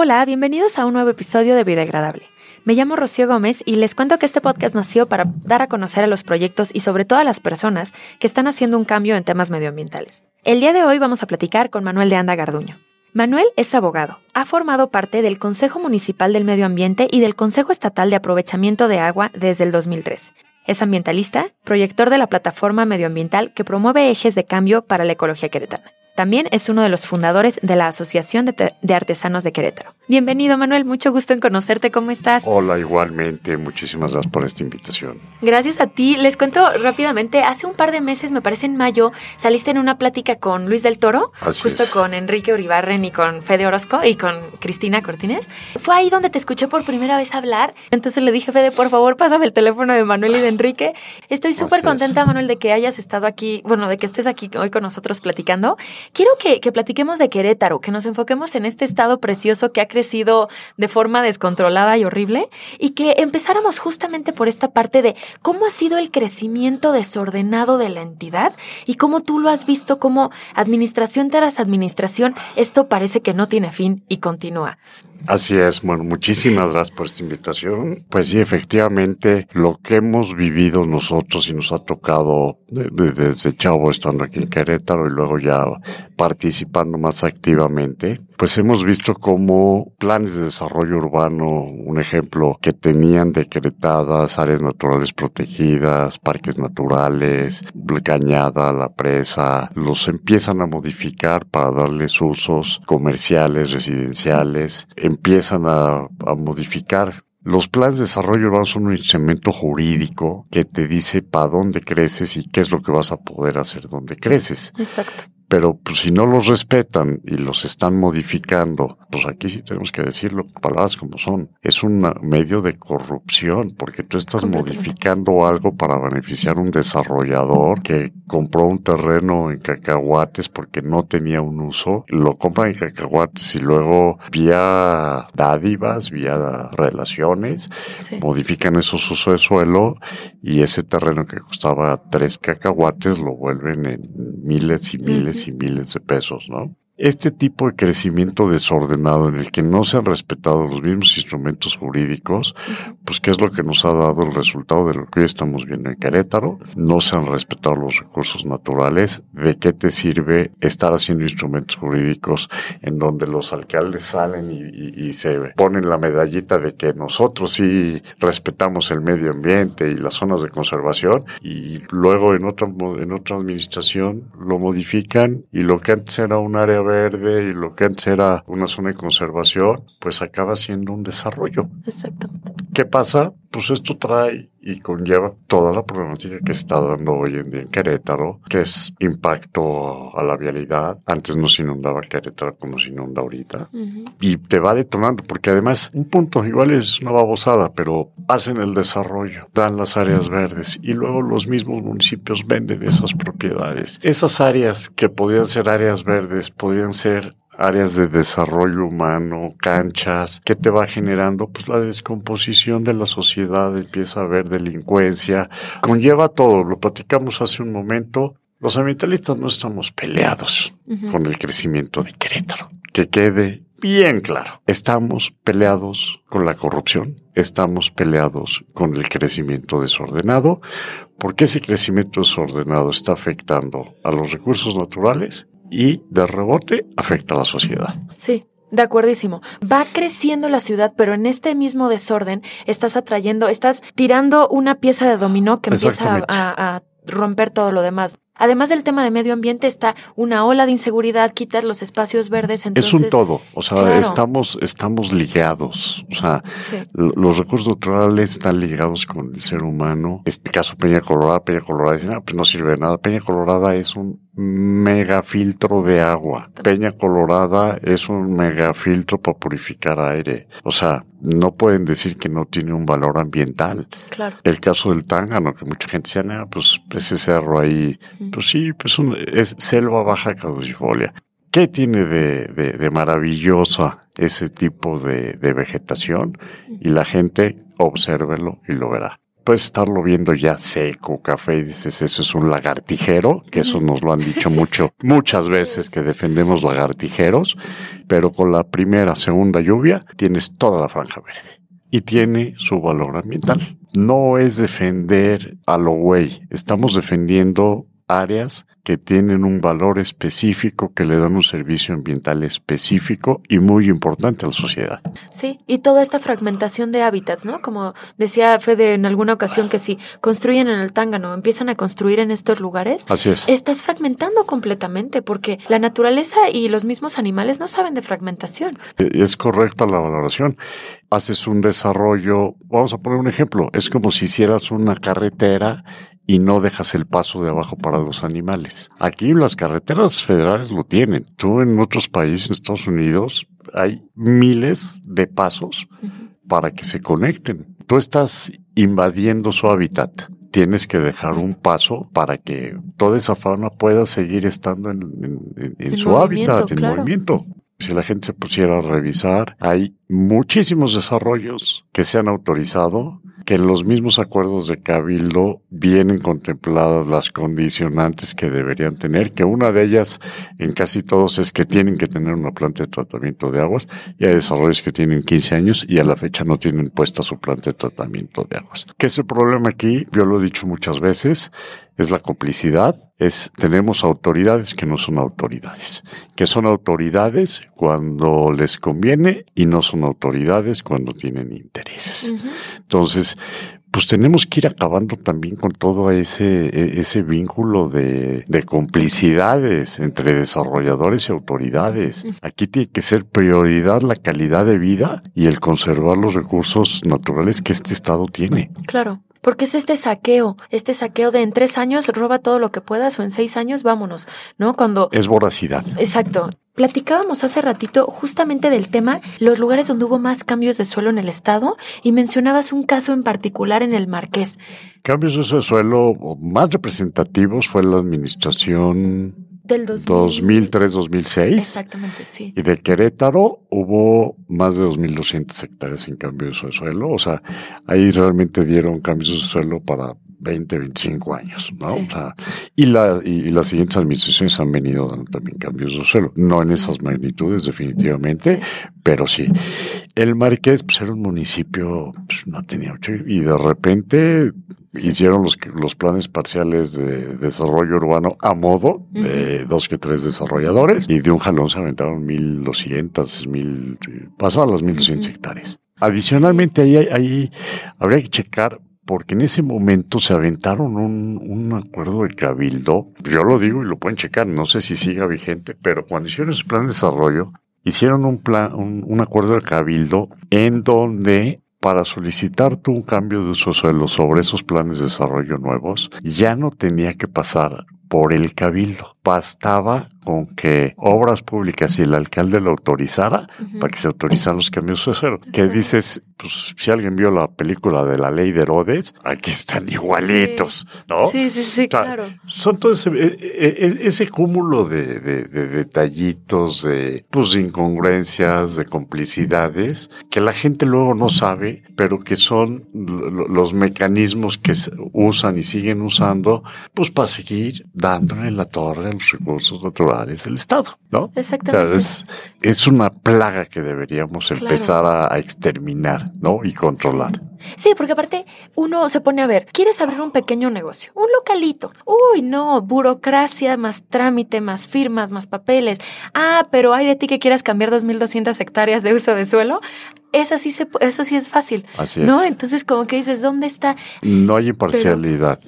Hola, bienvenidos a un nuevo episodio de Vida Agradable. Me llamo Rocío Gómez y les cuento que este podcast nació para dar a conocer a los proyectos y sobre todo a las personas que están haciendo un cambio en temas medioambientales. El día de hoy vamos a platicar con Manuel de Anda Garduño. Manuel es abogado, ha formado parte del Consejo Municipal del Medio Ambiente y del Consejo Estatal de Aprovechamiento de Agua desde el 2003. Es ambientalista, proyector de la plataforma medioambiental que promueve ejes de cambio para la ecología queretana. También es uno de los fundadores de la Asociación de, Artesanos de Querétaro. Bienvenido, Manuel. Mucho gusto en conocerte. ¿Cómo estás? Hola, igualmente. Muchísimas gracias por esta invitación. Gracias a ti. Les cuento rápidamente. Hace un par de meses, me parece en mayo, saliste en una plática con Luis del Toro, justo con Enrique Uribarren y con Fede Orozco y con Cristina Cortines. Fue ahí donde te escuché por primera vez hablar. Entonces le dije, Fede, por favor, pásame el teléfono de Manuel y de Enrique. Estoy súper contenta, Manuel, de que hayas estado aquí, bueno, de que estés aquí hoy con nosotros platicando. Quiero que, platiquemos de Querétaro, que nos enfoquemos en este estado precioso que ha crecido de forma descontrolada y horrible y que empezáramos justamente por esta parte de cómo ha sido el crecimiento desordenado de la entidad y cómo tú lo has visto como administración tras administración, esto parece que no tiene fin y continúa. Así es, bueno, muchísimas gracias por esta invitación. Pues sí, efectivamente, lo que hemos vivido nosotros y nos ha tocado desde chavo estando aquí en Querétaro y luego ya participando más activamente, pues hemos visto cómo planes de desarrollo urbano, un ejemplo, que tenían decretadas áreas naturales protegidas, parques naturales, cañada, la presa, los empiezan a modificar para darles usos comerciales, residenciales, empiezan a, modificar los planes de desarrollo urbano son un instrumento jurídico que te dice para dónde creces y qué es lo que vas a poder hacer donde creces. Exacto pero pues, si no los respetan y los están modificando, pues aquí sí tenemos que decirlo, palabras como son. Es un medio de corrupción porque tú estás modificando algo para beneficiar a un desarrollador que compró un terreno en cacahuates porque no tenía un uso, lo compran en cacahuates y luego vía dádivas, vía relaciones, modifican esos usos de suelo y ese terreno que costaba tres cacahuates lo vuelven en miles y miles y miles de pesos, ¿no? Este tipo de crecimiento desordenado en el que no se han respetado los mismos instrumentos jurídicos, pues qué es lo que nos ha dado el resultado de lo que hoy estamos viendo en Querétaro. No se han respetado los recursos naturales. ¿De qué te sirve estar haciendo instrumentos jurídicos en donde los alcaldes salen y, se ponen la medallita de que nosotros sí respetamos el medio ambiente y las zonas de conservación y luego en otra, en otra administración lo modifican y lo que antes era un área verde y lo que antes era una zona de conservación, pues acaba siendo un desarrollo. Exacto. ¿Qué pasa? Pues esto trae y conlleva toda la problemática que está dando hoy en día en Querétaro, que es impacto a la vialidad. Antes no se inundaba Querétaro como se inunda ahorita. Y te va detonando, porque además, un punto igual es una babosada, pero hacen el desarrollo, dan las áreas verdes y luego los mismos municipios venden esas propiedades. Esas áreas que podían ser áreas verdes, podían ser áreas de desarrollo humano, canchas, ¿qué te va generando? Pues la descomposición de la sociedad, empieza a haber delincuencia, conlleva todo, lo platicamos hace un momento, los ambientalistas no estamos peleados con el crecimiento de Querétaro. Que quede bien claro. Estamos peleados con la corrupción, estamos peleados con el crecimiento desordenado, porque ese crecimiento desordenado está afectando a los recursos naturales y de rebote afecta a la sociedad. Sí. De acuerdísimo. Va creciendo la ciudad, pero en este mismo desorden estás atrayendo, estás tirando una pieza de dominó que empieza a, romper todo lo demás. Además del tema de medio ambiente está una ola de inseguridad, quitas los espacios verdes. Entonces, es un todo, o sea, estamos, estamos ligados, o sea, los recursos naturales están ligados con el ser humano. Este caso Peña Colorada, Peña Colorada dice, ah, pues no sirve de nada. Peña Colorada es un megafiltro de agua. Peña Colorada es un megafiltro para purificar aire. O sea, no pueden decir que no tiene un valor ambiental. Claro. El caso del Tángano, que mucha gente dice, ah, pues ese cerro ahí, pues sí, pues es selva baja caducifolia. ¿Qué tiene de, de, de maravillosa ese tipo de, de vegetación? Y la gente obsérvelo y lo verá puedes estarlo viendo ya seco, café, y dices, eso es un lagartijero, que eso nos lo han dicho mucho, muchas veces que defendemos lagartijeros, pero con la primera, segunda lluvia tienes toda la franja verde y tiene su valor ambiental. No es defender a lo güey, estamos defendiendo áreas que tienen un valor específico, que le dan un servicio ambiental específico y muy importante a la sociedad. Sí, y toda esta fragmentación de hábitats, ¿no? Como decía Fede en alguna ocasión que si construyen en el Tángano, empiezan a construir en estos lugares, Así es. estás fragmentando completamente porque la naturaleza y los mismos animales no saben de fragmentación. E, es correcta la valoración. Haces un desarrollo, vamos a poner un ejemplo, es como si hicieras una carretera y no dejas el paso de abajo para los animales. Aquí las carreteras federales lo tienen. Tú en otros países, en Estados Unidos, hay miles de pasos para que se conecten. Tú estás invadiendo su hábitat. Tienes que dejar un paso para que toda esa fauna pueda seguir estando en, su hábitat, en movimiento. Si la gente se pusiera a revisar, hay muchísimos desarrollos que se han autorizado que en los mismos acuerdos de Cabildo vienen contempladas las condicionantes que deberían tener, que una de ellas en casi todos es que tienen que tener una planta de tratamiento de aguas y hay desarrollos que tienen 15 años y a la fecha no tienen puesta su planta de tratamiento de aguas. ¿Qué es el problema aquí? Yo lo he dicho muchas veces, es la complicidad, es tenemos autoridades que no son autoridades, que son autoridades cuando les conviene y no son autoridades cuando tienen intereses. Entonces, pues tenemos que ir acabando también con todo ese, e, ese vínculo de, de complicidades entre desarrolladores y autoridades. Aquí tiene que ser prioridad la calidad de vida y el conservar los recursos naturales que este Estado tiene. Claro. Porque es este saqueo, este saqueo de en tres años roba todo lo que puedas o en seis años vámonos, ¿no? Cuando... Es voracidad. Exacto. Platicábamos hace ratito justamente del tema, los lugares donde hubo más cambios de suelo en el estado y mencionabas un caso en particular en el Marqués. Cambios de suelo más representativos fue la administración del 2003-2006. Exactamente, sí. Y de Querétaro hubo más de 2.200 hectáreas en cambio de suelo. O sea, ahí realmente dieron cambios de suelo para 20, 25 años, ¿no? O sea, y, la, y, las siguientes administraciones han venido dando también cambios de suelo. No en esas magnitudes, definitivamente, pero sí. El Marqués, pues era un municipio, pues, no tenía ocho, y de repente hicieron los, los planes parciales de desarrollo urbano a modo de dos que tres desarrolladores y de un jalón se aventaron 1200, mil, pasó a las 1200 hectáreas. Adicionalmente, ahí, ahí habría que checar porque en ese momento se aventaron un, un, acuerdo de cabildo. Yo lo digo y lo pueden checar, no sé si siga vigente, pero cuando hicieron ese plan de desarrollo, hicieron un plan, un, acuerdo de cabildo en donde para solicitar tú un cambio de uso suelo sobre esos planes de desarrollo nuevos, ya no tenía que pasar por el cabildo. Bastaba con que obras públicas y el alcalde lo autorizara para que se autorizaran los cambios de suelo. Que dices, pues si alguien vio la película de la ley de Herodes, aquí están igualitos, ¿no? Sí, sí, sí, claro. Son todo ese, e, e, ese cúmulo de, de, de, detallitos, de pues incongruencias, de complicidades, que la gente luego no sabe, pero que son los mecanismos que usan y siguen usando, pues para seguir dándole la torre a los recursos naturales del Estado, ¿no? Exactamente. O sea, es, una plaga que deberíamos empezar a, exterminar, ¿no? Y controlar. Sí. porque aparte uno se pone a ver, ¿quieres abrir un pequeño negocio? Un localito. Uy, no, burocracia, más trámite, más firmas, más papeles. Ah, pero hay de ti que quieras cambiar 2.200 hectáreas de uso de suelo. Esa sí se, eso sí es fácil. Así es. ¿No? Entonces, como que dices, ¿dónde está? No hay imparcialidad.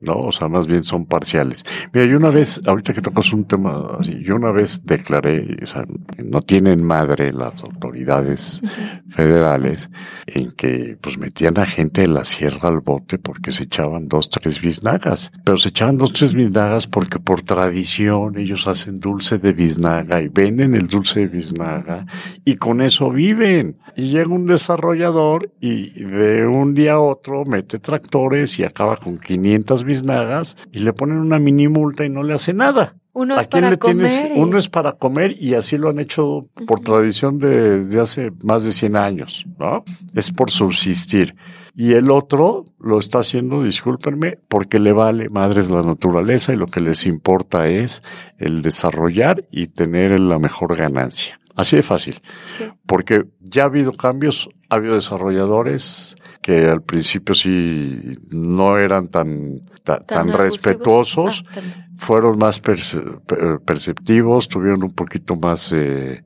¿No? O sea, más bien son parciales. Mira, yo una vez, ahorita que tocas un tema así, yo una vez declaré, o sea, no tienen madre las autoridades federales en que pues metían a gente de la sierra al bote porque se echaban dos, tres biznagas. Pero se echaban dos, tres biznagas porque por tradición ellos hacen dulce de biznaga y venden el dulce de biznaga y con eso viven. Y llega un desarrollador y de un día a otro mete tractores y acaba con 500 biznagas y le ponen una mini multa y no le hace nada. Uno es para comer. Uno es para comer y así lo han hecho por tradición de, de, hace más de 100 años, ¿no? Es por subsistir. Y el otro lo está haciendo, discúlpenme, porque le vale madres la naturaleza y lo que les importa es el desarrollar y tener la mejor ganancia. Así de fácil. Sí. Porque ya ha habido cambios, ha habido desarrolladores, que al principio sí no eran tan, tan, respetuosos, ah, fueron más perceptivos, tuvieron un poquito más,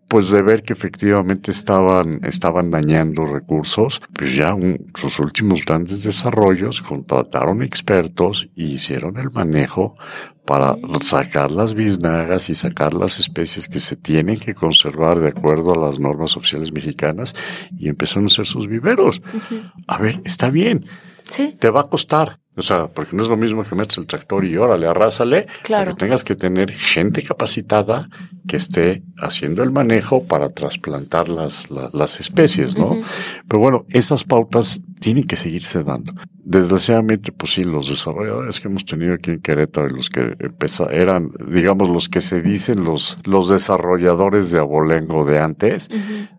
pues de ver que efectivamente estaban, estaban dañando recursos, pues ya sus últimos grandes desarrollos contrataron expertos y hicieron el manejo para sacar las biznagas y sacar las especies que se tienen que conservar de acuerdo a las normas oficiales mexicanas y empezaron a hacer sus viveros. A ver, está bien. Sí. Te va a costar. O sea, porque no es lo mismo que metes el tractor y órale, arrásale. Claro. Que tengas que tener gente capacitada que esté haciendo el manejo para trasplantar las, las, especies, ¿no? Pero bueno, esas pautas tienen que seguirse dando. Desgraciadamente, pues sí, los desarrolladores que hemos tenido aquí en Querétaro y los que empezaron, eran, digamos, los que se dicen los, los desarrolladores de abolengo de antes,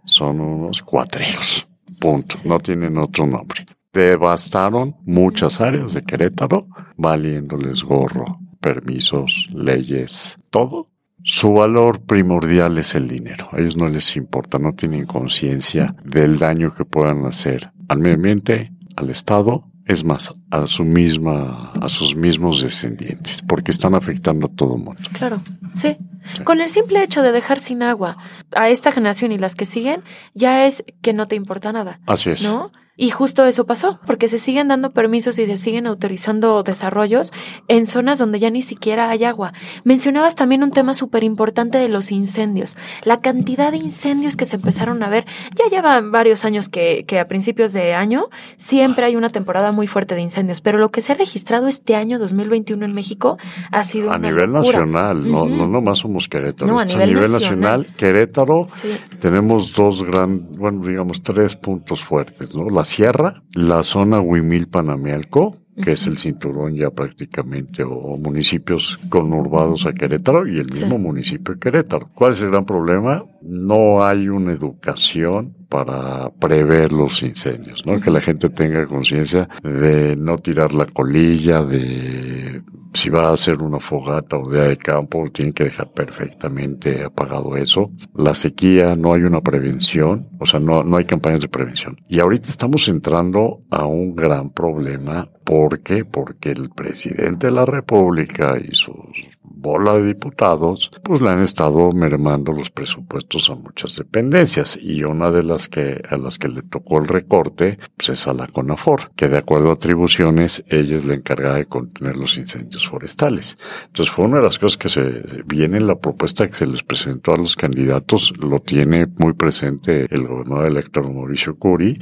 son unos cuatreros. Punto. No tienen otro nombre devastaron muchas áreas de Querétaro, valiéndoles gorro, permisos, leyes, todo. Su valor primordial es el dinero. A ellos no les importa, no tienen conciencia del daño que puedan hacer al medio ambiente, al Estado, es más, a su misma, a sus mismos descendientes, porque están afectando a todo el mundo. Claro, sí. Con el simple hecho de dejar sin agua a esta generación y las que siguen, ya es que no te importa nada. Así es. ¿No? Y justo eso pasó, porque se siguen dando permisos y se siguen autorizando desarrollos en zonas donde ya ni siquiera hay agua. Mencionabas también un tema súper importante de los incendios. La cantidad de incendios que se empezaron a ver, ya llevan varios años que, que a principios de año siempre hay una temporada muy fuerte de incendios, pero lo que se ha registrado este año 2021 en México ha sido... A nivel nacional, no, no nomás somos Querétaro. No, a nivel, nacional, Querétaro, tenemos dos gran, bueno, digamos tres puntos fuertes, ¿no? Sierra, la zona Huimil-Panamialco, que es el cinturón ya prácticamente, o, municipios conurbados a Querétaro y el mismo municipio de Querétaro. ¿Cuál es el gran problema? No hay una educación para prever los incendios, ¿no? Que la gente tenga conciencia de no tirar la colilla, de si va a hacer una fogata o día de campo, tiene que dejar perfectamente apagado eso. La sequía, no hay una prevención, o sea, no, no hay campañas de prevención. Y ahorita estamos entrando a un gran problema. ¿Por qué? Porque el presidente de la República y sus bola de diputados, pues le han estado mermando los presupuestos a muchas dependencias y una de las que a las que le tocó el recorte pues es a la CONAFOR, que de acuerdo a atribuciones ella es la encargada de contener los incendios forestales. Entonces fue una de las cosas que se viene en la propuesta que se les presentó a los candidatos, lo tiene muy presente el gobernador electo Mauricio Curi,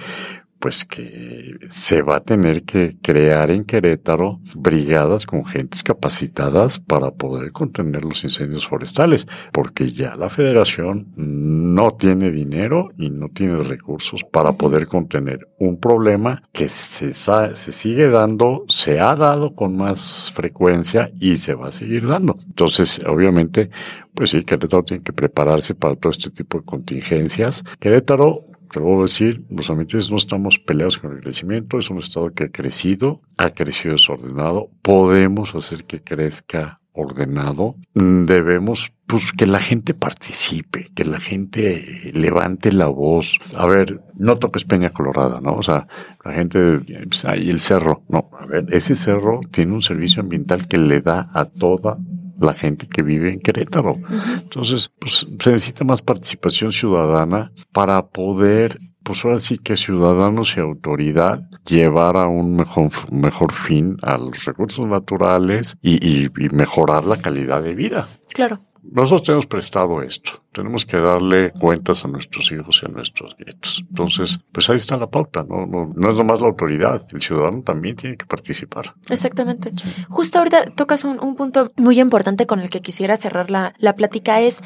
pues que se va a tener que crear en Querétaro brigadas con gentes capacitadas para poder contener los incendios forestales, porque ya la federación no tiene dinero y no tiene recursos para poder contener un problema que se, se sigue dando, se ha dado con más frecuencia y se va a seguir dando. Entonces, obviamente, pues sí, Querétaro tiene que prepararse para todo este tipo de contingencias. Querétaro te lo voy a decir, los ambientes no estamos peleados con el crecimiento, es un estado que ha crecido, ha crecido desordenado, podemos hacer que crezca ordenado, debemos pues que la gente participe, que la gente levante la voz. A ver, no toques Peña Colorada, ¿no? O sea, la gente, pues, ahí el cerro, no, a ver, ese cerro tiene un servicio ambiental que le da a toda la gente que vive en Querétaro. Entonces, pues se necesita más participación ciudadana para poder, pues ahora sí que ciudadanos y autoridad llevar a un mejor, mejor fin a los recursos naturales y, y mejorar la calidad de vida. Claro. Nosotros tenemos prestado esto. Tenemos que darle cuentas a nuestros hijos y a nuestros nietos. Entonces, pues ahí está la pauta. No, no, no es nomás la autoridad. El ciudadano también tiene que participar. Exactamente. Justo ahorita tocas un, un, punto muy importante con el que quisiera cerrar la, la plática es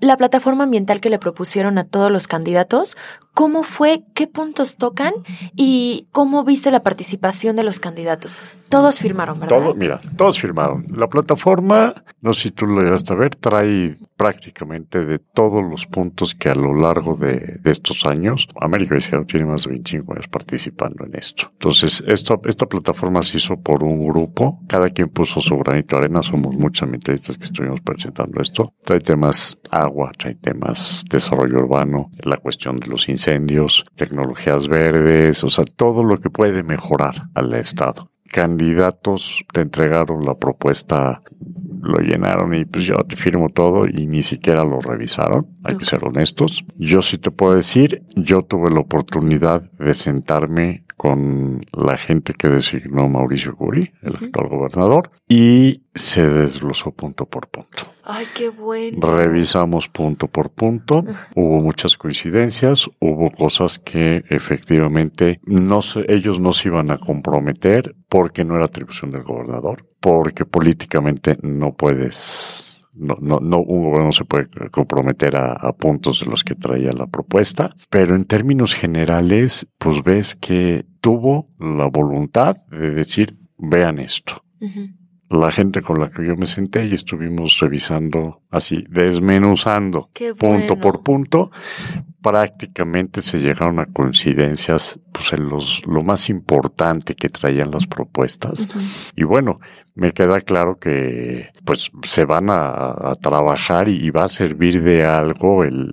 la plataforma ambiental que le propusieron a todos los candidatos, ¿cómo fue? ¿Qué puntos tocan? ¿Y cómo viste la participación de los candidatos? Todos firmaron, ¿verdad? Todos, mira, todos firmaron. La plataforma, no sé si tú lo llegaste a ver, trae prácticamente de todos los puntos que a lo largo de, estos años, América tiene más de 25 años participando en esto. Entonces, esta, esta plataforma se hizo por un grupo, cada quien puso su granito de arena, somos muchos ambientalistas que estuvimos presentando esto. Trae temas agua, trae temas desarrollo urbano, la cuestión de los incendios, tecnologías verdes, o sea, todo lo que puede mejorar al Estado candidatos te entregaron la propuesta, lo llenaron y pues yo te firmo todo y ni siquiera lo revisaron, hay que ser honestos. Yo sí te puedo decir, yo tuve la oportunidad de sentarme con la gente que designó Mauricio Curi, el actual gobernador, y se desglosó punto por punto. Ay, qué bueno. Revisamos punto por punto. Hubo muchas coincidencias, hubo cosas que efectivamente no se, ellos no se iban a comprometer porque no era atribución del gobernador, porque políticamente no puedes no, no, no, un gobierno se puede comprometer a, puntos de los que traía la propuesta, pero en términos generales, pues ves que tuvo la voluntad de decir, vean esto. La gente con la que yo me senté y estuvimos revisando así, desmenuzando punto por punto, prácticamente se llegaron a coincidencias pues en los, lo más importante que traían las propuestas. Y bueno, me queda claro que pues se van a, trabajar y, va a servir de algo el,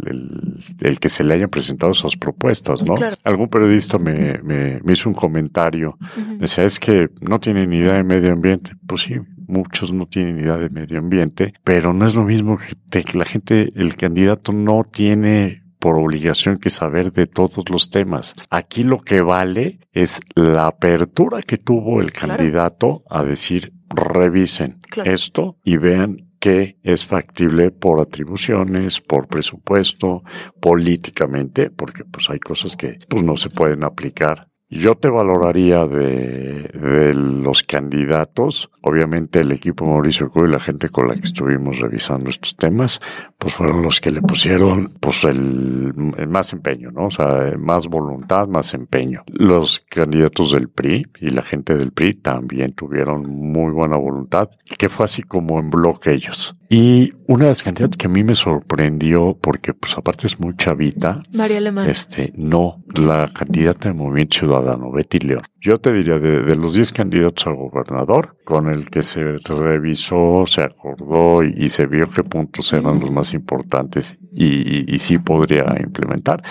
el, que se le hayan presentado esas propuestas, ¿no? Algún periodista me, me, hizo un comentario, decía, es que no tienen ni idea de medio ambiente. Pues sí, muchos no tienen idea de medio ambiente, pero no es lo mismo que, que la gente, el candidato no tiene por obligación que saber de todos los temas. Aquí lo que vale es la apertura que tuvo el candidato a decir, revisen esto y vean qué es factible por atribuciones, por presupuesto, políticamente, porque pues hay cosas que pues no se pueden aplicar yo te valoraría de, de, los candidatos, obviamente el equipo Mauricio Cuy y la gente con la que estuvimos revisando estos temas, pues fueron los que le pusieron pues el, más empeño, ¿no? O sea, más voluntad, más empeño. Los candidatos del PRI y la gente del PRI también tuvieron muy buena voluntad, que fue así como en bloque ellos. Y una de las candidatas que a mí me sorprendió, porque pues aparte es muy chavita. María Alemán. Este, no, la candidata del Movimiento Ciudadano, Betty León. Yo te diría, de, los 10 candidatos a gobernador, con el que se revisó, se acordó y, se vio qué puntos eran los más importantes y, y, sí podría implementar,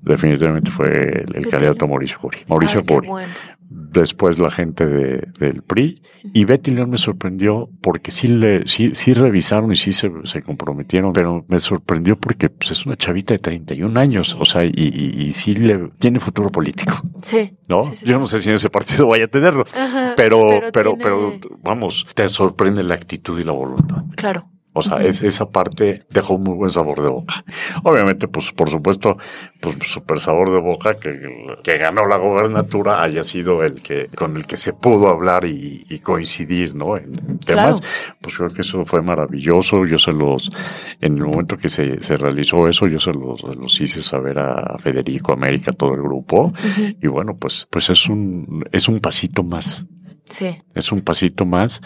definitivamente fue el, candidato Mauricio Curi. Mauricio Curi después la gente de, del PRI. Y Betty León me sorprendió porque sí le, sí, sí revisaron y sí se, se comprometieron, pero me sorprendió porque pues, es una chavita de 31 años, o sea, y, y, y, sí le tiene futuro político. Sí. ¿No? Yo no sé si en ese partido vaya a tenerlo, pero, pero, pero, vamos, te sorprende la actitud y la voluntad. Claro. O sea, es, esa parte dejó un muy buen sabor de boca. Obviamente, pues por supuesto, pues súper sabor de boca que, que ganó la gobernatura haya sido el que con el que se pudo hablar y, coincidir, ¿no? En, temas. Pues creo que eso fue maravilloso. Yo se los, en el momento que se, se realizó eso, yo se los, los hice saber a Federico, América, todo el grupo. Y bueno, pues, pues es un, es un pasito más. Sí. Es un pasito más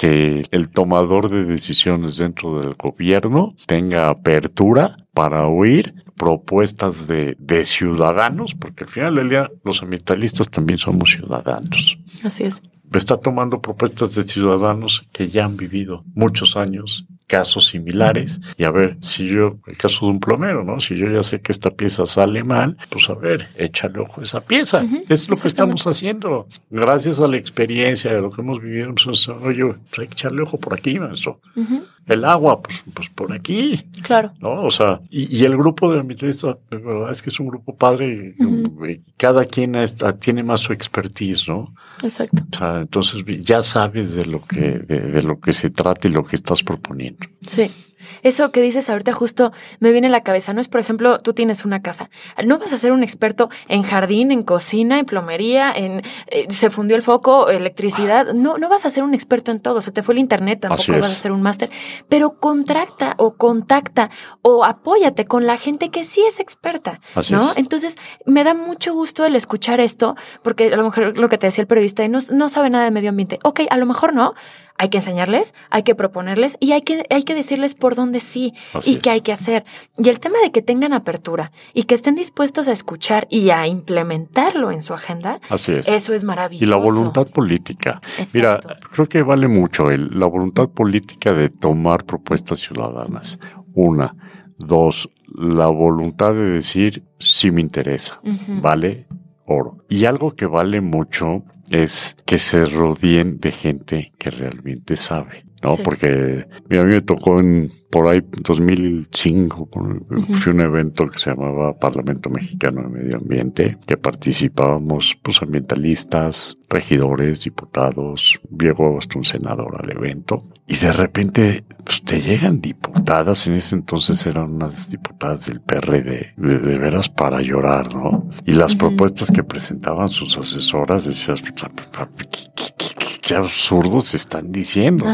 que el tomador de decisiones dentro del gobierno tenga apertura para oír propuestas de, ciudadanos, porque al final del los ambientalistas también somos ciudadanos. Así es. Está tomando propuestas de ciudadanos que ya han vivido muchos años casos similares y a ver si yo, el caso de un plomero, ¿no? Si yo ya sé que esta pieza sale mal, pues a ver, échale ojo a esa pieza. es lo que estamos haciendo. Gracias a la experiencia de lo que hemos vivido, pues, oye, pues hay que echarle ojo por aquí, maestro. El agua, pues, pues por aquí. Claro. ¿No? O sea, y, el grupo de ambientalistas, de verdad es que es un grupo padre y, cada quien tiene más su expertise, ¿no? Exacto. O sea, entonces ya sabes de lo que, de lo que se trata y lo que estás proponiendo. Sí. Eso que dices ahorita justo me viene a la cabeza, ¿no? Es, por ejemplo, tú tienes una casa. No vas a ser un experto en jardín, en cocina, en plomería, en eh, se fundió el foco, electricidad. No, no vas a ser un experto en todo. Se te fue el internet, tampoco vas a ser un máster. Pero contracta o contacta o apóyate con la gente que sí es experta, ¿no? Entonces, me da mucho gusto el escuchar esto, porque a lo mejor lo que te decía el periodista, no, no sabe nada de medio ambiente. Ok, a lo mejor no, hay que enseñarles, hay que proponerles y hay que, hay que decirles por dónde sí y qué hay que hacer. Y el tema de que tengan apertura y que estén dispuestos a escuchar y a implementarlo en su agenda, Así es. eso es maravilloso. Y la voluntad política. Mira, creo que vale mucho el, la voluntad política de tomar propuestas ciudadanas. Una. Dos, la voluntad de decir si me interesa, ¿vale? Oro. Y algo que vale mucho es que se rodeen de gente que realmente sabe. ¿No? Porque a mí me tocó en por ahí 2005 fui a un evento que se llamaba Parlamento Mexicano de Medio Ambiente que participábamos pues ambientalistas, regidores, diputados, llegó hasta un senador al evento. Y de repente pues, te llegan diputadas, en ese entonces eran unas diputadas del PRD, de, de veras para llorar, ¿no? Y las propuestas que presentaban sus asesoras decías, qué absurdos están diciendo.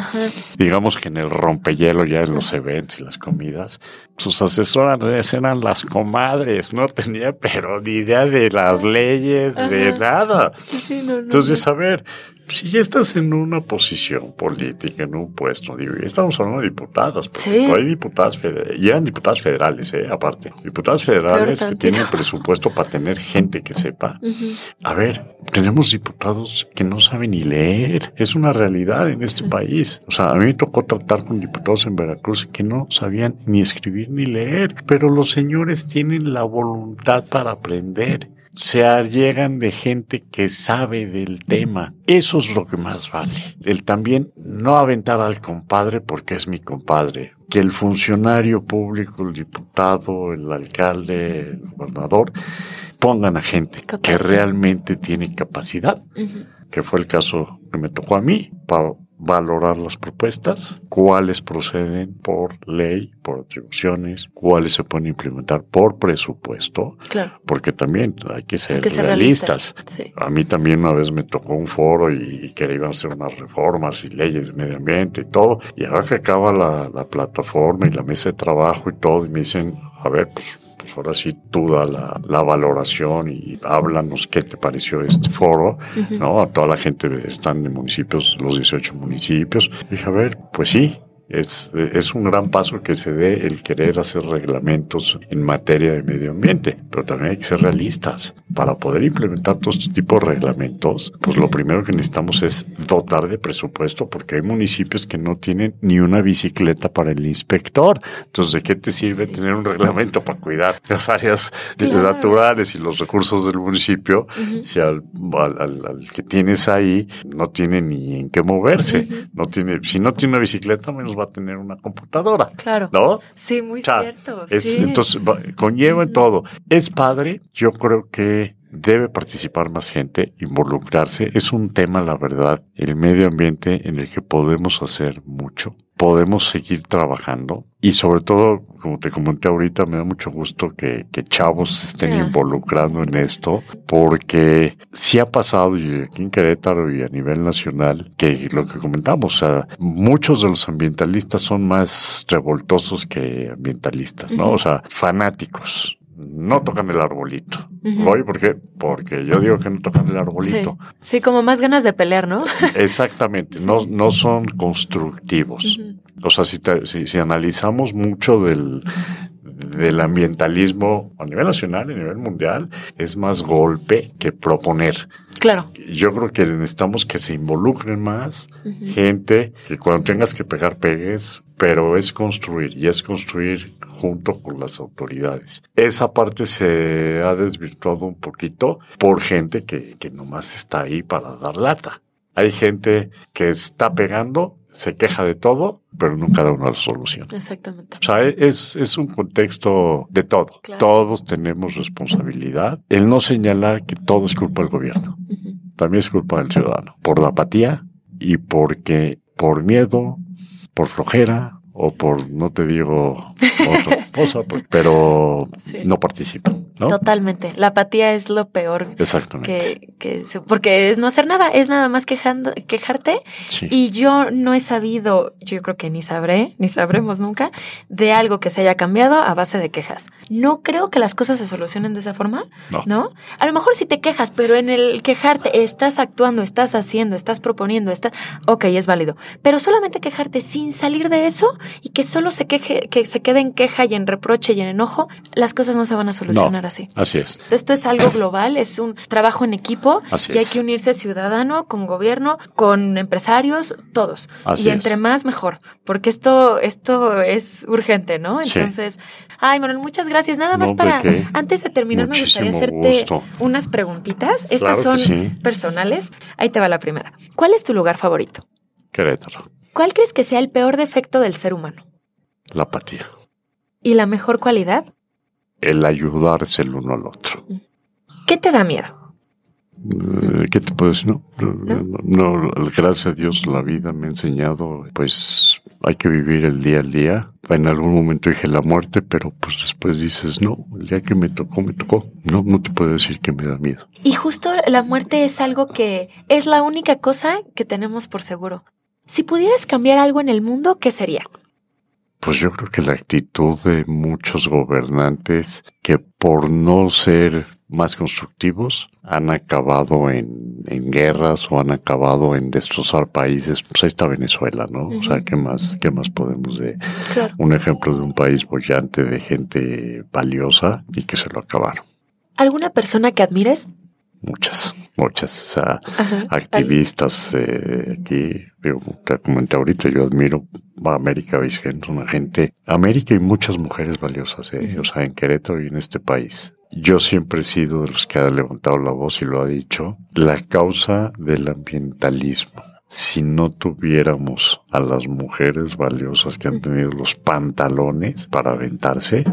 Digamos que en el rompehielo, ya en los eventos y las comidas, sus asesoras eran las comadres, no tenía pero ni idea de las leyes, de nada. Entonces, a ver, si ya estás en una posición política, en un puesto, digo, estamos hablando de diputadas, porque hay diputadas federales, y eran diputadas federales, eh, aparte, diputadas federales que tienen presupuesto para tener gente que sepa. A ver, tenemos diputados que no saben ni leer, es una realidad en este país. O sea, a mí me tocó tratar con diputados en Veracruz que no sabían ni escribir ni leer, pero los señores tienen la voluntad para aprender se llegan de gente que sabe del tema. Eso es lo que más vale. El también no aventar al compadre porque es mi compadre. Que el funcionario público, el diputado, el alcalde, el gobernador, pongan a gente que realmente tiene capacidad, que fue el caso que me tocó a mí, para valorar las propuestas, cuáles proceden por ley, por atribuciones, cuáles se pueden implementar por presupuesto, claro. porque también hay que ser, realistas. A mí también una vez me tocó un foro y, que iban a hacer unas reformas y leyes de medio ambiente y todo, y ahora que acaba la, la plataforma y la mesa de trabajo y todo, y me dicen, a ver, pues pues ahora sí tú da la, valoración y háblanos qué te pareció este foro, ¿no? A toda la gente están en municipios, los 18 municipios. dije, a ver, pues sí, es, es un gran paso que se dé el querer hacer reglamentos en materia de medio ambiente, pero también hay que ser realistas. Para poder implementar todo este tipo de reglamentos, pues lo primero que necesitamos es dotar de presupuesto porque hay municipios que no tienen ni una bicicleta para el inspector. Entonces, ¿de qué te sirve tener un reglamento para cuidar las áreas naturales y los recursos del municipio si al, al, que tienes ahí no tiene ni en qué moverse? No tiene, si no tiene una bicicleta, menos va a tener una computadora. Claro. ¿No? Sí, muy cierto. sí. Entonces, conlleva en todo. Es padre, yo creo que debe participar más gente, involucrarse. Es un tema, la verdad, el medio ambiente en el que podemos hacer mucho podemos seguir trabajando y sobre todo, como te comenté ahorita, me da mucho gusto que, que chavos se estén involucrando en esto porque sí ha pasado y aquí en Querétaro y a nivel nacional que lo que comentamos, o sea, muchos de los ambientalistas son más revoltosos que ambientalistas, ¿no? O sea, fanáticos no tocan el arbolito. ¿Voy? ¿Por qué? Porque yo digo que no tocan el arbolito. Sí, como más ganas de pelear, ¿no? Exactamente, no, no son constructivos. O sea, si, si, analizamos mucho del, del ambientalismo a nivel nacional, a nivel mundial, es más golpe que proponer. Claro. Yo creo que necesitamos que se involucren más gente, que cuando tengas que pegar, pegues, pero es construir y es construir junto con las autoridades. Esa parte se ha desvirtuado un poquito por gente que, que nomás está ahí para dar lata. Hay gente que está pegando, se queja de todo, pero nunca da una solución. Exactamente. O sea, es, es un contexto de todo. Todos tenemos responsabilidad. El no señalar que todo es culpa del gobierno. También es culpa del ciudadano. Por la apatía y porque por miedo, por flojera o por, no te digo otra cosa, pues, pero no participan. ¿no? Totalmente. La apatía es lo peor. Exactamente. Que, porque es no hacer nada, es nada más quejando, quejarte. Y yo no he sabido, yo creo que ni sabré, ni sabremos nunca, de algo que se haya cambiado a base de quejas. No creo que las cosas se solucionen de esa forma, ¿no? ¿no? A lo mejor si te quejas, pero en el quejarte estás actuando, estás haciendo, estás proponiendo, estás, ok, es válido. Pero solamente quejarte sin salir de eso y que solo se queje, que se quede en queja y en reproche y en enojo, las cosas no se van a solucionar así. Así es. Esto es algo global, es un trabajo en equipo y hay que unirse ciudadano, con gobierno, con empresarios, todos. y entre más mejor, porque esto, esto es urgente, ¿no? Entonces, ay, Manuel, muchas gracias. Nada más para, antes de terminar, me gustaría hacerte unas preguntitas. Estas son personales. Ahí te va la primera. ¿Cuál es tu lugar favorito? Querétaro. ¿Cuál crees que sea el peor defecto del ser humano? La apatía. ¿Y la mejor cualidad? El ayudarse el uno al otro. ¿Qué te da miedo? Eh, ¿Qué te puedo decir? No, no, gracias a Dios la vida me ha enseñado, pues hay que vivir el día al día. En algún momento dije la muerte, pero pues después dices, no, el día que me tocó, me tocó. No, no te puedo decir que me da miedo. Y justo la muerte es algo que es la única cosa que tenemos por seguro. Si pudieras cambiar algo en el mundo, ¿qué sería? Pues yo creo que la actitud de muchos gobernantes que por no ser más constructivos han acabado en, guerras o han acabado en destrozar países. Pues ahí está Venezuela, ¿no? O sea, ¿qué más, qué más podemos de un ejemplo de un país bollante de gente valiosa y que se lo acabaron? ¿Alguna persona que admires? Muchas, muchas, o sea, activistas eh, aquí, yo te comenté ahorita, yo admiro a América Vizgen, una gente, América y muchas mujeres valiosas, eh, o sea, en Querétaro y en este país. Yo siempre he sido de los que ha levantado la voz y lo ha dicho, la causa del ambientalismo si no tuviéramos a las mujeres valiosas que han tenido los pantalones para aventarse,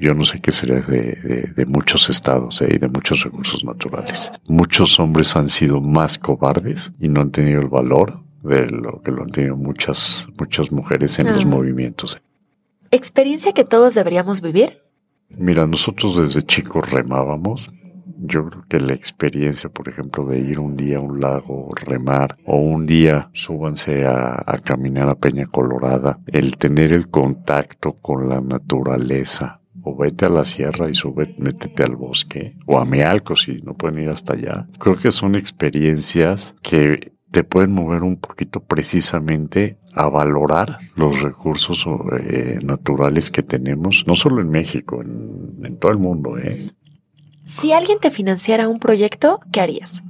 yo no sé qué sería de, muchos estados eh, y de muchos recursos naturales. Muchos hombres han sido más cobardes y no han tenido el valor de lo que lo han tenido muchas, muchas mujeres en los movimientos. ¿Experiencia que todos deberíamos vivir? Mira, nosotros desde chicos remábamos yo creo que la experiencia, por ejemplo, de ir un día a un lago, remar, o un día súbanse a, caminar a Peña Colorada, el tener el contacto con la naturaleza, o vete a la sierra y sube, métete al bosque, o a Mealco si no pueden ir hasta allá. Creo que son experiencias que te pueden mover un poquito precisamente a valorar los recursos eh, naturales que tenemos, no solo en México, en, en todo el mundo, ¿eh? Si alguien te financiara un proyecto, ¿qué harías?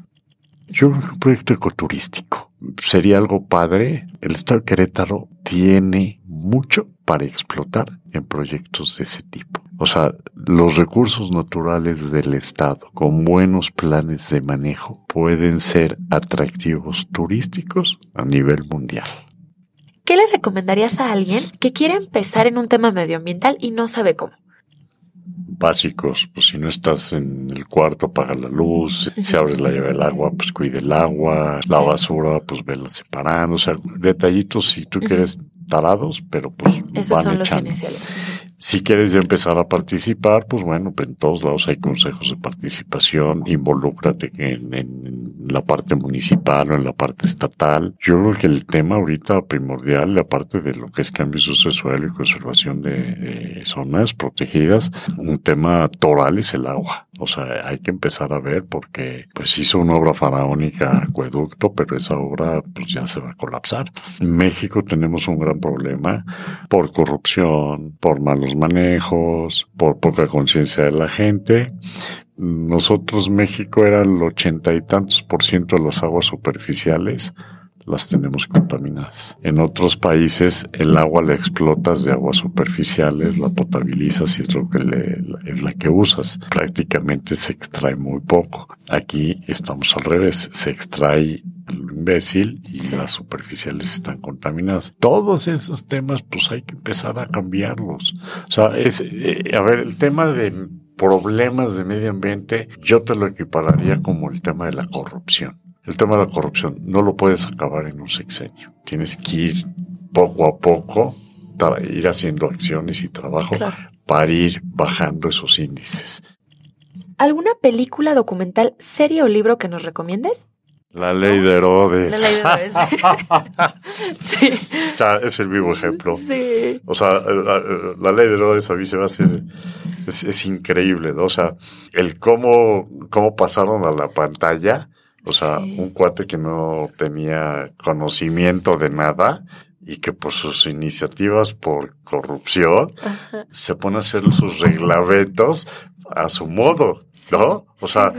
Yo creo que un proyecto ecoturístico. Sería algo padre. El Estado de Querétaro tiene mucho para explotar en proyectos de ese tipo. O sea, los recursos naturales del Estado con buenos planes de manejo pueden ser atractivos turísticos a nivel mundial. ¿Qué le recomendarías a alguien que quiere empezar en un tema medioambiental y no sabe cómo? Básicos, pues si no estás en el cuarto, apaga la luz, si abres la llave del agua, pues cuide el agua, la basura, pues vela separando, o sea, detallitos si tú quieres tarados, pero pues Esos son los iniciales. Si quieres ya empezar a participar, pues bueno, en todos lados hay consejos de participación, involúcrate en, la parte municipal o en la parte estatal. Yo creo que el tema ahorita primordial, aparte de lo que es cambio de y conservación de, zonas protegidas, un tema toral es el agua. O sea, hay que empezar a ver porque pues hizo una obra faraónica acueducto, pero esa obra pues ya se va a colapsar. En México tenemos un gran problema por corrupción, por malos manejos, por poca conciencia de la gente. Nosotros, México, era el ochenta y tantos por ciento de las aguas superficiales las tenemos contaminadas. En otros países el agua la explotas de aguas superficiales, la potabilizas y es lo que es la que usas. Prácticamente se extrae muy poco. Aquí estamos al revés, se extrae lo imbécil y las superficiales están contaminadas. Todos esos temas, pues hay que empezar a cambiarlos. O sea, es, eh, a ver, el tema de problemas de medio ambiente, yo te lo equipararía como el tema de la corrupción. El tema de la corrupción no lo puedes acabar en un sexenio. Tienes que ir poco a poco ir haciendo acciones y trabajo para ir bajando esos índices. ¿Alguna película, documental, serie o libro que nos recomiendes? La ley de Herodes. La ley de Herodes. sí. es el vivo ejemplo. Sí. O sea, la, ley de Herodes a mí se va a hacer, es, increíble, ¿no? O sea, el cómo, cómo pasaron a la pantalla, o sea, un cuate que no tenía conocimiento de nada y que por sus iniciativas por corrupción se pone a hacer sus reglamentos a su modo, ¿no? O sea,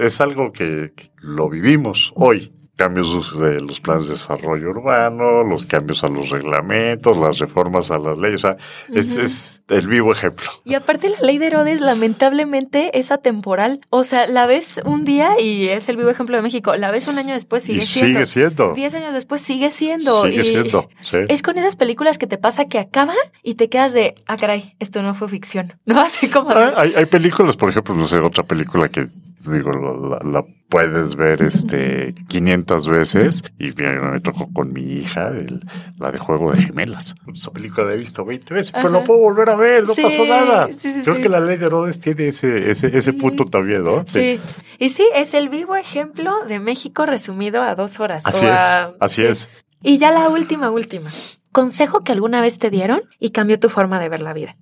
es algo que, lo vivimos hoy cambios de los planes de desarrollo urbano, los cambios a los reglamentos, las reformas a las leyes. O sea, es, el vivo ejemplo. Y aparte la ley de Herodes lamentablemente es atemporal. O sea, la ves un día y es el vivo ejemplo de México. La ves un año después sigue siendo. Sigue siendo. Diez años después sigue siendo. Sigue siendo. Es con esas películas que te pasa que acaba y te quedas de, ah, caray, esto no fue ficción. ¿No? Así como... hay, hay películas, por ejemplo, no sé, otra película que digo, la, puedes ver este 500 veces y me tocó con mi hija la de Juego de Gemelas. Esa película la he visto 20 veces, pero la puedo volver a ver, no pasó nada. Creo que la ley de Herodes tiene ese, ese, ese punto también, ¿no? Sí. Y sí, es el vivo ejemplo de México resumido a dos horas. Así es, así es. Y ya la última, última. Consejo que alguna vez te dieron y cambió tu forma de ver la vida.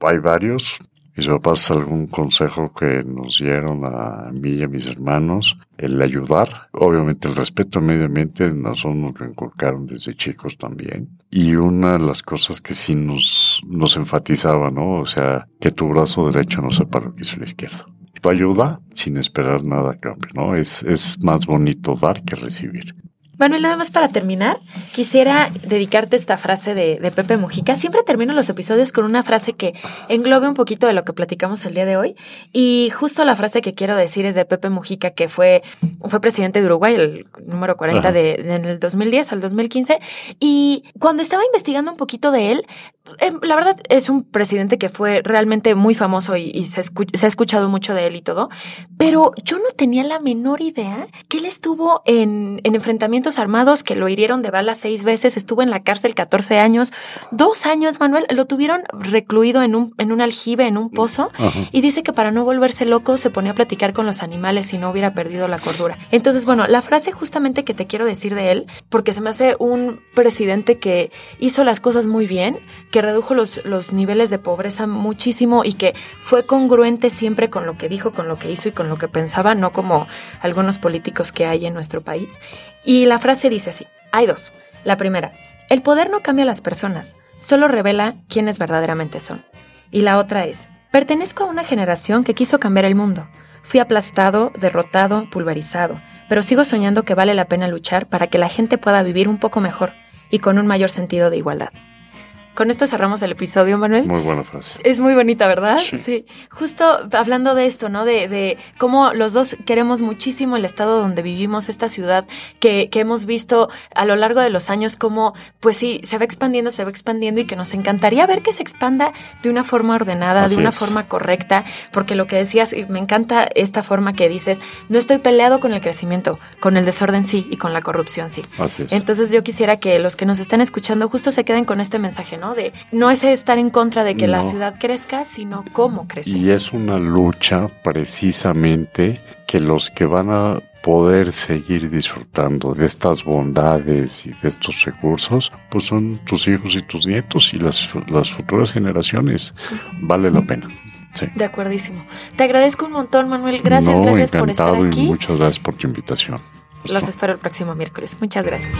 Hay varios. Mis papás algún consejo que nos dieron a mí y a mis hermanos, el ayudar, obviamente el respeto al medio ambiente, nosotros nos lo inculcaron desde chicos también. Y una de las cosas que sí nos, nos enfatizaba, ¿no? O sea, que tu brazo derecho no sepa lo que hizo la izquierda. Tu ayuda sin esperar nada a cambio, ¿no? Es, es más bonito dar que recibir. Manuel, nada más para terminar, quisiera dedicarte esta frase de, Pepe Mujica. Siempre termino los episodios con una frase que englobe un poquito de lo que platicamos el día de hoy. Y justo la frase que quiero decir es de Pepe Mujica, que fue, fue presidente de Uruguay, el número 40 de, en el 2010 al 2015. Y cuando estaba investigando un poquito de él, em, la verdad es un presidente que fue realmente muy famoso y, se, se, ha escuchado mucho de él y todo. Pero yo no tenía la menor idea que él estuvo en, en enfrentamiento armados que lo hirieron de bala seis veces, estuvo en la cárcel 14 años, dos años, Manuel, lo tuvieron recluido en un, en un aljibe, en un pozo, y dice que para no volverse loco se ponía a platicar con los animales y no hubiera perdido la cordura. Entonces, bueno, la frase justamente que te quiero decir de él, porque se me hace un presidente que hizo las cosas muy bien, que redujo los, los niveles de pobreza muchísimo y que fue congruente siempre con lo que dijo, con lo que hizo y con lo que pensaba, no como algunos políticos que hay en nuestro país. Y la frase dice así, hay dos. La primera, el poder no cambia a las personas, solo revela quiénes verdaderamente son. Y la otra es, pertenezco a una generación que quiso cambiar el mundo. Fui aplastado, derrotado, pulverizado, pero sigo soñando que vale la pena luchar para que la gente pueda vivir un poco mejor y con un mayor sentido de igualdad. Con esto cerramos el episodio, Manuel. Muy buena frase. Es muy bonita, ¿verdad? Sí. Justo hablando de esto, ¿no? De, de, cómo los dos queremos muchísimo el estado donde vivimos, esta ciudad que, que hemos visto a lo largo de los años, como, pues sí, se va expandiendo, se va expandiendo y que nos encantaría ver que se expanda de una forma ordenada, de una forma correcta, porque lo que decías, y me encanta esta forma que dices, no estoy peleado con el crecimiento, con el desorden sí y con la corrupción sí. Así es. Entonces yo quisiera que los que nos están escuchando justo se queden con este mensaje, ¿no? ¿No? De no es estar en contra de que la ciudad crezca, sino cómo crece. Y es una lucha precisamente que los que van a poder seguir disfrutando de estas bondades y de estos recursos, pues son tus hijos y tus nietos y las, las futuras generaciones. Vale la pena. Sí. De acuerdísimo. Te agradezco un montón, Manuel. Gracias, gracias por estar aquí. Y muchas gracias por tu invitación. Los espero el próximo miércoles. Muchas gracias.